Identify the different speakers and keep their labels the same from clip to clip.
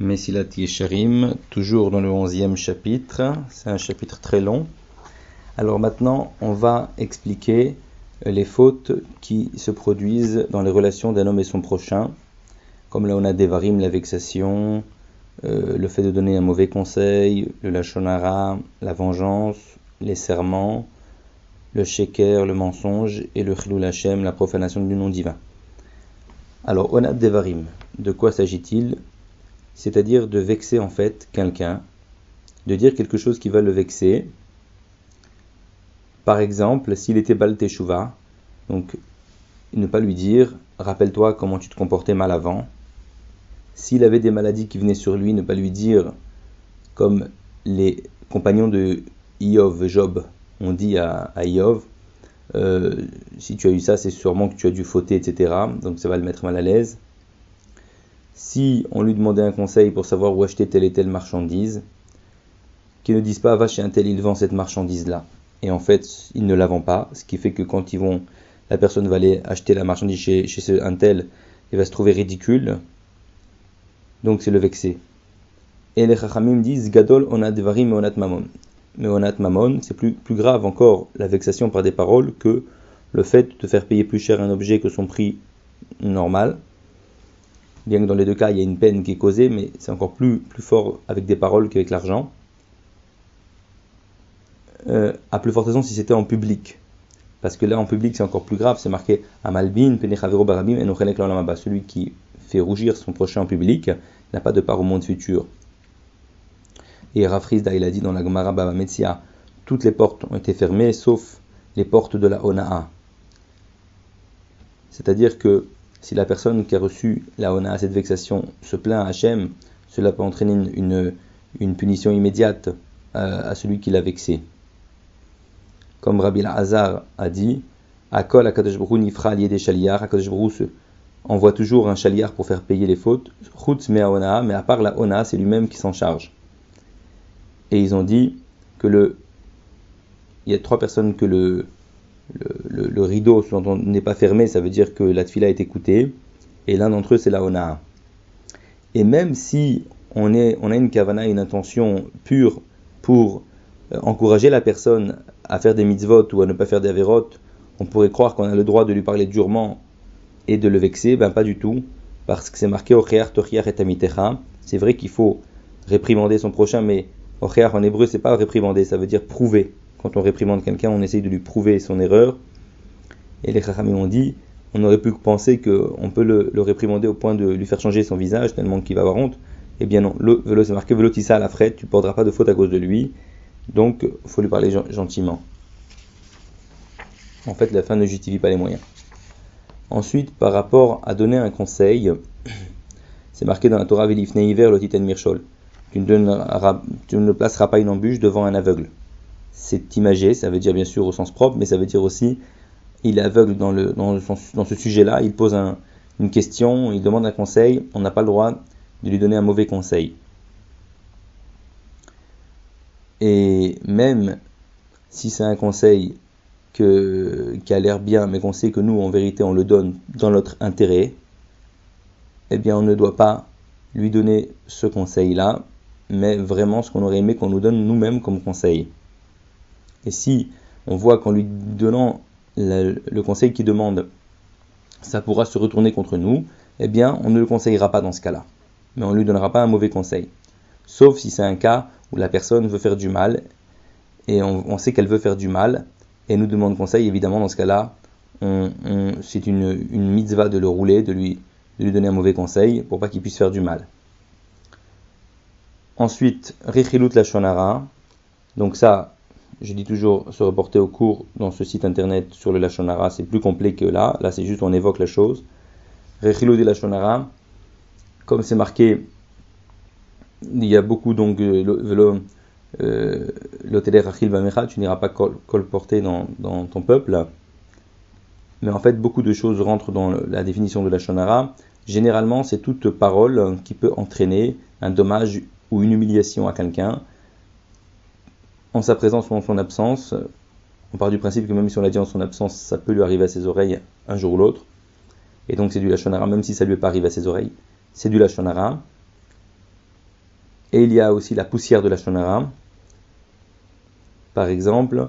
Speaker 1: Messilat Yesharim, toujours dans le onzième chapitre. C'est un chapitre très long. Alors maintenant, on va expliquer les fautes qui se produisent dans les relations d'un homme et son prochain. Comme là, on a Devarim, la vexation, euh, le fait de donner un mauvais conseil, le lachonara, la vengeance, les serments, le sheker, le mensonge, et le chilul Hashem, la profanation du nom divin. Alors, on a Devarim. De quoi s'agit-il? C'est-à-dire de vexer en fait quelqu'un, de dire quelque chose qui va le vexer. Par exemple, s'il était Bal Teshuva, donc ne pas lui dire rappelle-toi comment tu te comportais mal avant. S'il avait des maladies qui venaient sur lui, ne pas lui dire comme les compagnons de Iov, Job, ont dit à, à Iov, euh, si tu as eu ça, c'est sûrement que tu as dû fauter, etc. Donc ça va le mettre mal à l'aise si on lui demandait un conseil pour savoir où acheter telle et telle marchandise, qu'ils ne disent pas va chez un tel, il vend cette marchandise-là. Et en fait, ils ne la vendent pas, ce qui fait que quand la personne va aller acheter la marchandise chez, chez un tel, il va se trouver ridicule. Donc c'est le vexé. Et les chachamim disent Gadol onat devarim onat mamon. Mais onat mamon, c'est plus, plus grave encore la vexation par des paroles que le fait de faire payer plus cher un objet que son prix normal bien que dans les deux cas il y a une peine qui est causée, mais c'est encore plus, plus fort avec des paroles qu'avec l'argent. Euh, à plus forte raison si c'était en public. Parce que là en public c'est encore plus grave, c'est marqué Amalbin, Penechavero Barabim, et Celui qui fait rougir son prochain en public n'a pas de part au monde futur. Et Rafrizda il a dit dans la Gemara Baba Metzia, toutes les portes ont été fermées sauf les portes de la Onaa. C'est-à-dire que si la personne qui a reçu la ona, cette vexation, se plaint à Hachem, cela peut entraîner une, punition immédiate euh, à, celui qui l'a vexé. Comme Rabbi Hazar a dit, Akol Akadosh nifra des shaliar, Akadosh envoie toujours un chaliar pour faire payer les fautes, Chutz me mais à part la ona, c'est lui-même qui s'en charge. Et ils ont dit que le, il y a trois personnes que le, le, rideau n'est pas fermé, ça veut dire que la tfila est écoutée, et l'un d'entre eux c'est la ona. Et même si on, on a une kavana, une intention pure pour euh, encourager la personne à faire des mitzvot ou à ne pas faire des averot, on pourrait croire qu'on a le droit de lui parler durement et de le vexer, ben pas du tout, parce que c'est marqué Ochear Tochiar et C'est vrai qu'il faut réprimander son prochain, mais Ochear en hébreu c'est pas réprimander, ça veut dire prouver quand on réprimande quelqu'un, on essaye de lui prouver son erreur. Et les Chachamim ont dit, on aurait pu penser qu'on peut le, réprimander au point de lui faire changer son visage, tellement qu'il va avoir honte. Eh bien non, le vélo c'est marqué velotissa à la frette, tu ne porteras pas de faute à cause de lui. Donc, il faut lui parler gentiment. En fait, la fin ne justifie pas les moyens. Ensuite, par rapport à donner un conseil, c'est marqué dans la Torah Velifne Hiver, Lotiten Mirchol. Tu ne placeras pas une embûche devant un aveugle c'est imagé, ça veut dire bien sûr au sens propre, mais ça veut dire aussi il est aveugle dans, ce sujet-là, il pose une question, il demande un conseil, on n'a pas le droit de lui donner un mauvais conseil. Et même si c'est un conseil qui a l'air bien, mais qu'on sait que nous, en vérité, on le donne dans notre intérêt, eh bien, on ne doit pas lui donner ce conseil-là, mais vraiment ce qu'on aurait aimé qu'on nous donne nous-mêmes comme conseil. Et si on voit qu'en lui donnant le, conseil qu'il demande, ça pourra se retourner contre nous, eh bien, on ne le conseillera pas dans ce cas-là. Mais on ne lui donnera pas un mauvais conseil. Sauf si c'est un cas où la personne veut faire du mal, et on, sait qu'elle veut faire du mal, et nous demande conseil, évidemment, dans ce cas-là, c'est une, mitzvah de le rouler, de lui, de lui donner un mauvais conseil, pour pas qu'il puisse faire du mal. Ensuite, Richilut la Shonara. Donc ça, je dis toujours se reporter au cours dans ce site internet sur le Lachonara, c'est plus complet que là. Là, c'est juste on évoque la chose. Rechilou de Lachonara, comme c'est marqué, il y a beaucoup donc euh, euh, l'hôtel Rachil Bamecha, tu n'iras pas colporter dans, dans ton peuple. Mais en fait, beaucoup de choses rentrent dans la définition de la Shonara. Généralement, c'est toute parole qui peut entraîner un dommage ou une humiliation à quelqu'un en sa présence ou en son absence. On part du principe que même si on l'a dit en son absence, ça peut lui arriver à ses oreilles un jour ou l'autre. Et donc c'est du lachonara, même si ça lui est pas arrivé à ses oreilles, c'est du lachonara. Et il y a aussi la poussière de la shonara. Par exemple,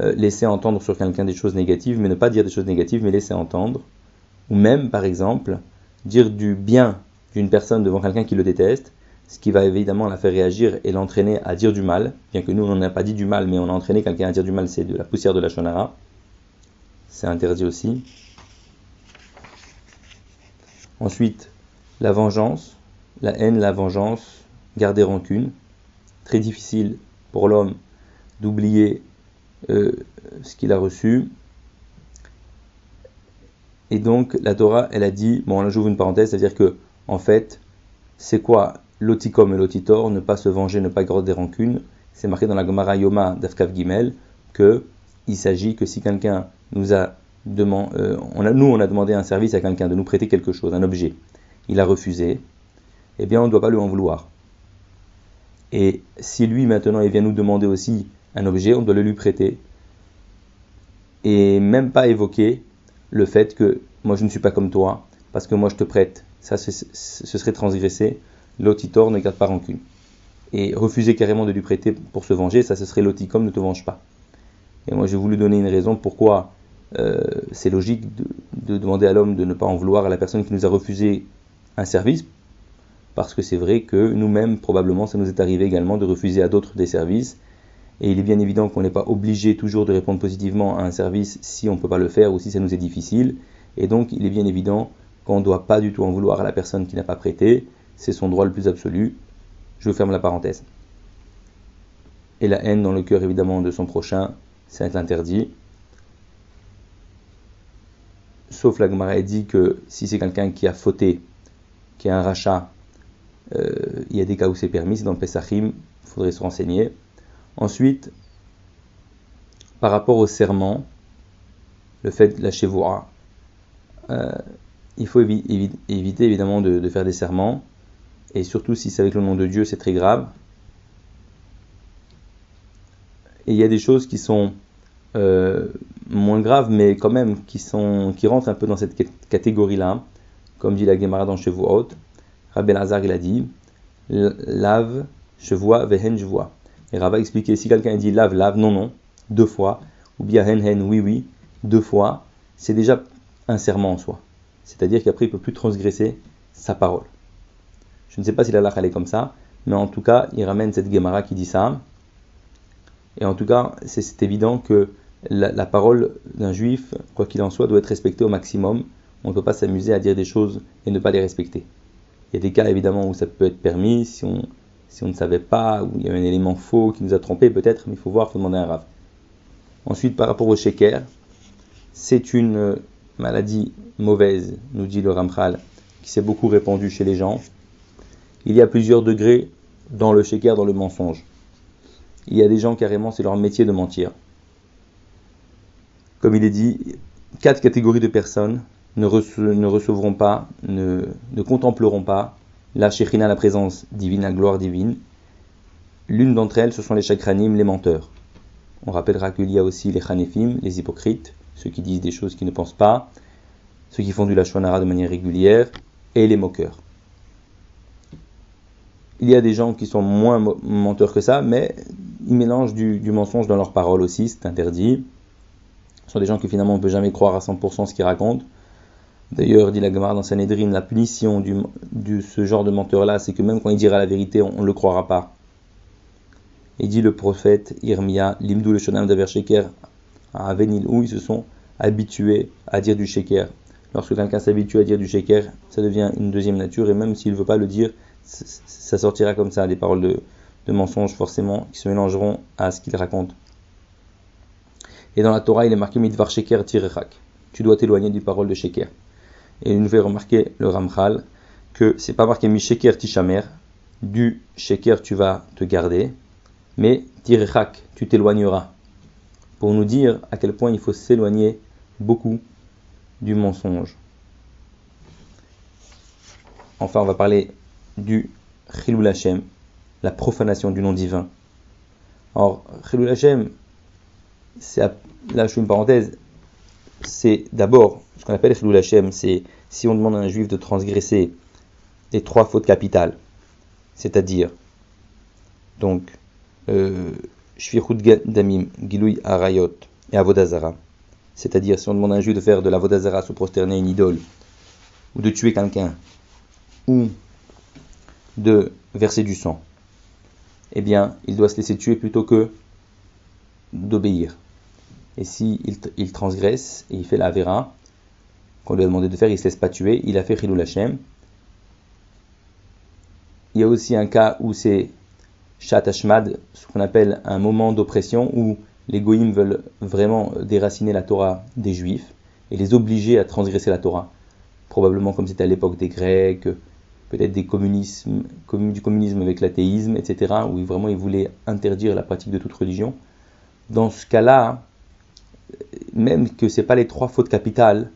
Speaker 1: euh, laisser entendre sur quelqu'un des choses négatives, mais ne pas dire des choses négatives, mais laisser entendre. Ou même, par exemple, dire du bien d'une personne devant quelqu'un qui le déteste, ce qui va évidemment la faire réagir et l'entraîner à dire du mal, bien que nous on n'a pas dit du mal, mais on a entraîné quelqu'un à dire du mal, c'est de la poussière de la shonara. C'est interdit aussi. Ensuite, la vengeance, la haine, la vengeance, garder rancune. Très difficile pour l'homme d'oublier euh, ce qu'il a reçu. Et donc, la Torah, elle a dit, bon là j'ouvre une parenthèse, c'est-à-dire que, en fait, c'est quoi l'oticom et l'otitor, ne pas se venger, ne pas garder rancune C'est marqué dans la Gemara Yoma d'Afkav Gimel que il s'agit que si quelqu'un nous a demandé, euh, nous on a demandé un service à quelqu'un de nous prêter quelque chose, un objet, il a refusé, eh bien on ne doit pas lui en vouloir. Et si lui maintenant il vient nous demander aussi un objet, on doit le lui prêter. Et même pas évoquer le fait que moi je ne suis pas comme toi, parce que moi je te prête. Ça, ce, serait transgresser. L'otitor ne garde pas rancune. Et refuser carrément de lui prêter pour se venger, ça ce serait l'oticom ne te venge pas. Et moi j'ai voulu donner une raison pourquoi euh, c'est logique de, demander à l'homme de ne pas en vouloir à la personne qui nous a refusé un service, parce que c'est vrai que nous-mêmes, probablement, ça nous est arrivé également de refuser à d'autres des services, et il est bien évident qu'on n'est pas obligé toujours de répondre positivement à un service si on ne peut pas le faire ou si ça nous est difficile. Et donc il est bien évident qu'on ne doit pas du tout en vouloir à la personne qui n'a pas prêté. C'est son droit le plus absolu. Je ferme la parenthèse. Et la haine dans le cœur évidemment de son prochain, c'est interdit. Sauf la Gemara dit que si c'est quelqu'un qui a fauté, qui a un rachat, euh, il y a des cas où c'est permis, c'est dans le Pesachim, il faudrait se renseigner. Ensuite, par rapport au serment, le fait de la chevoura, euh, il faut éviter évidemment de, faire des serments, et surtout si c'est avec le nom de Dieu, c'est très grave. Et il y a des choses qui sont euh, moins graves, mais quand même qui, sont, qui rentrent un peu dans cette catégorie-là, comme dit la Gemara dans Chevuot. Rabbi Lazar il a dit lave, chevois, vehen, vois. Et Rabba expliquait si quelqu'un dit lave, lave, non, non, deux fois, ou bien hen, hen, oui, oui, deux fois, c'est déjà un serment en soi. C'est-à-dire qu'après, il ne peut plus transgresser sa parole. Je ne sais pas si la lache est comme ça, mais en tout cas, il ramène cette Gemara qui dit ça. Et en tout cas, c'est évident que la, parole d'un juif, quoi qu'il en soit, doit être respectée au maximum. On ne peut pas s'amuser à dire des choses et ne pas les respecter. Il y a des cas évidemment où ça peut être permis, si on, ne savait pas, ou il y a un élément faux qui nous a trompé peut-être, mais il faut voir, il faut demander un rave. Ensuite, par rapport au shaker, c'est une maladie mauvaise, nous dit le Ramchal, qui s'est beaucoup répandue chez les gens. Il y a plusieurs degrés dans le shaker, dans le mensonge. Il y a des gens carrément, c'est leur métier de mentir. Comme il est dit, quatre catégories de personnes ne, recevront pas, ne, contempleront pas la Shekhinah, la présence divine, la gloire divine. L'une d'entre elles, ce sont les chakranim, les menteurs. On rappellera qu'il y a aussi les chanefim, les hypocrites, ceux qui disent des choses qu'ils ne pensent pas, ceux qui font du lachonara de manière régulière, et les moqueurs. Il y a des gens qui sont moins menteurs que ça, mais ils mélangent du, mensonge dans leurs paroles aussi, c'est interdit. Ce sont des gens qui finalement on ne peut jamais croire à 100% ce qu'ils racontent. D'ailleurs, dit la Gemara dans Sanhedrin, la punition de ce genre de menteur-là, c'est que même quand il dira la vérité, on ne le croira pas. Et dit le prophète Irmia, l'imdou le shonam d'aver sheker, à Avenil, où ils se sont habitués à dire du sheker. Lorsque quelqu'un s'habitue à dire du sheker, ça devient une deuxième nature, et même s'il ne veut pas le dire, ça sortira comme ça, des paroles de, de mensonges forcément, qui se mélangeront à ce qu'il raconte. Et dans la Torah, il est marqué mitvar sheker tirechak. Tu dois t'éloigner du parole de sheker. Et nous vais remarquer le Ramchal que c'est pas marqué Misheker Tishamer, du Sheker tu vas te garder, mais Tirechak, tu t'éloigneras. Pour nous dire à quel point il faut s'éloigner beaucoup du mensonge. Enfin, on va parler du Chilul Hashem, la profanation du nom divin. Or, Chilul Hashem, là je fais une parenthèse, c'est d'abord ce qu'on appelle Chilul Hashem, c'est si on demande à un juif de transgresser les trois fautes capitales, c'est-à-dire donc euh, Shvichut Damim, Gilui Arayot et Avodazara, c'est-à-dire si on demande à un juif de faire de l'Avodazara, se prosterner à une idole, ou de tuer quelqu'un, ou de verser du sang, eh bien, il doit se laisser tuer plutôt que d'obéir. Et si il, transgresse et il fait la vera qu'on lui a demandé de faire, il ne se laisse pas tuer, il a fait Chilou Hashem. Il y a aussi un cas où c'est Shat Hashmad, ce qu'on appelle un moment d'oppression où les goïms veulent vraiment déraciner la Torah des juifs et les obliger à transgresser la Torah. Probablement comme c'était à l'époque des Grecs, peut-être du communisme avec l'athéisme, etc., où vraiment ils voulaient interdire la pratique de toute religion. Dans ce cas-là, même que ce n'est pas les trois fautes capitales,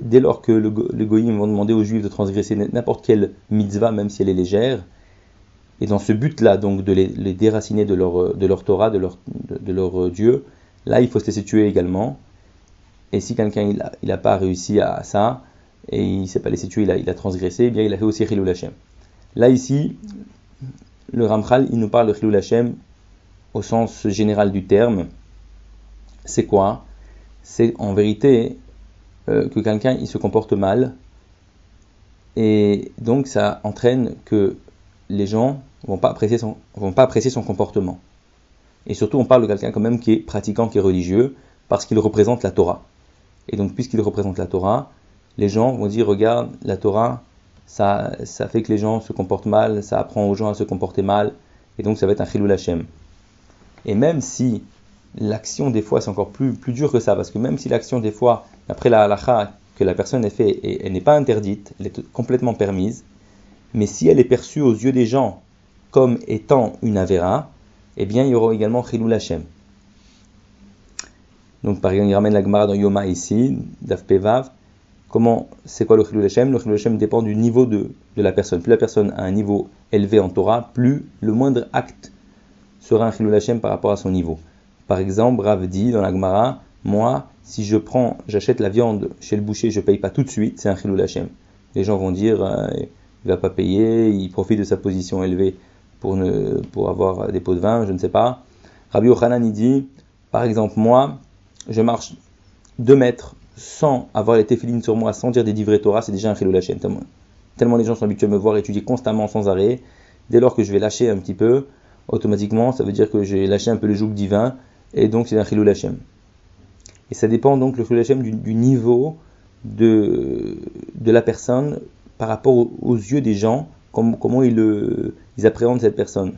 Speaker 1: dès lors que le, goïms vont demander aux juifs de transgresser n'importe quelle mitzvah, même si elle est légère, et dans ce but-là, donc de les, déraciner de leur, de leur Torah, de leur, de, leur Dieu, là il faut se laisser tuer également. Et si quelqu'un n'a il a pas réussi à ça, et il s'est pas laissé tuer, il a, il a transgressé, eh bien il a fait aussi Chilul Hashem. Là ici, le Ramchal, il nous parle de Chilul Hashem au sens général du terme. C'est quoi? C'est en vérité euh, que quelqu'un il se comporte mal, et donc ça entraîne que les gens vont pas apprécier son, vont pas apprécier son comportement. Et surtout, on parle de quelqu'un quand même qui est pratiquant, qui est religieux, parce qu'il représente la Torah. Et donc, puisqu'il représente la Torah, les gens vont dire, regarde, la Torah, ça, ça fait que les gens se comportent mal, ça apprend aux gens à se comporter mal, et donc ça va être un chilou Hashem. Et même si l'action des fois c'est encore plus, plus dur que ça, parce que même si l'action des fois, après la halacha que la personne ait fait, elle n'est pas interdite, elle est complètement permise, mais si elle est perçue aux yeux des gens comme étant une Avera, eh bien il y aura également chilou Hashem. Donc par exemple, il ramène la Gemara dans Yoma ici, Daf Pevav, Comment, c'est quoi le Chilul Hashem? Le Chilul Hashem dépend du niveau de, de, la personne. Plus la personne a un niveau élevé en Torah, plus le moindre acte sera un Chilul Hashem par rapport à son niveau. Par exemple, Rav dit dans la Gemara, moi, si je prends, j'achète la viande chez le boucher, je paye pas tout de suite, c'est un Chilul Hashem. Les gens vont dire, euh, il va pas payer, il profite de sa position élevée pour, ne, pour avoir des pots de vin, je ne sais pas. Rabbi Yochanan, il dit, par exemple, moi, je marche deux mètres sans avoir les téphilines sur moi, sans dire des divrei Torah, c'est déjà un chilou lachem. Tellement, tellement les gens sont habitués à me voir étudier constamment sans arrêt. Dès lors que je vais lâcher un petit peu, automatiquement, ça veut dire que j'ai lâché un peu le joug divin, et donc c'est un chilou lachem. Et ça dépend donc le chilou lachem du, niveau de, de la personne par rapport aux, yeux des gens, comment ils, ils appréhendent cette personne.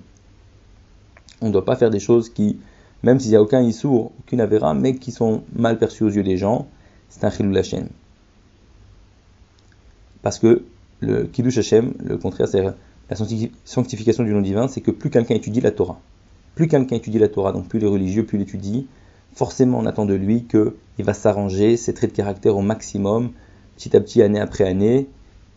Speaker 1: On ne doit pas faire des choses qui, même s'il n'y a aucun issour, aucune avéra, mais qui sont mal perçues aux yeux des gens c'est un Chilul Hashem. Parce que le Kiddush Hashem, le contraire, c'est la sanctification du nom divin, c'est que plus quelqu'un étudie la Torah, plus quelqu'un étudie la Torah, donc plus les religieux, plus l'étudie, forcément on attend de lui qu'il va s'arranger ses traits de caractère au maximum, petit à petit, année après année.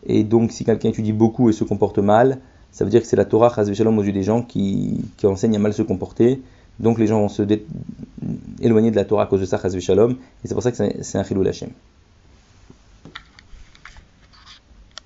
Speaker 1: Et donc si quelqu'un étudie beaucoup et se comporte mal, ça veut dire que c'est la Torah, Shalom, aux yeux des gens qui, qui enseigne à mal se comporter. Donc les gens vont se éloigner de la Torah à cause de ça, Shalom. Et c'est pour ça que c'est un Chilou Hashem.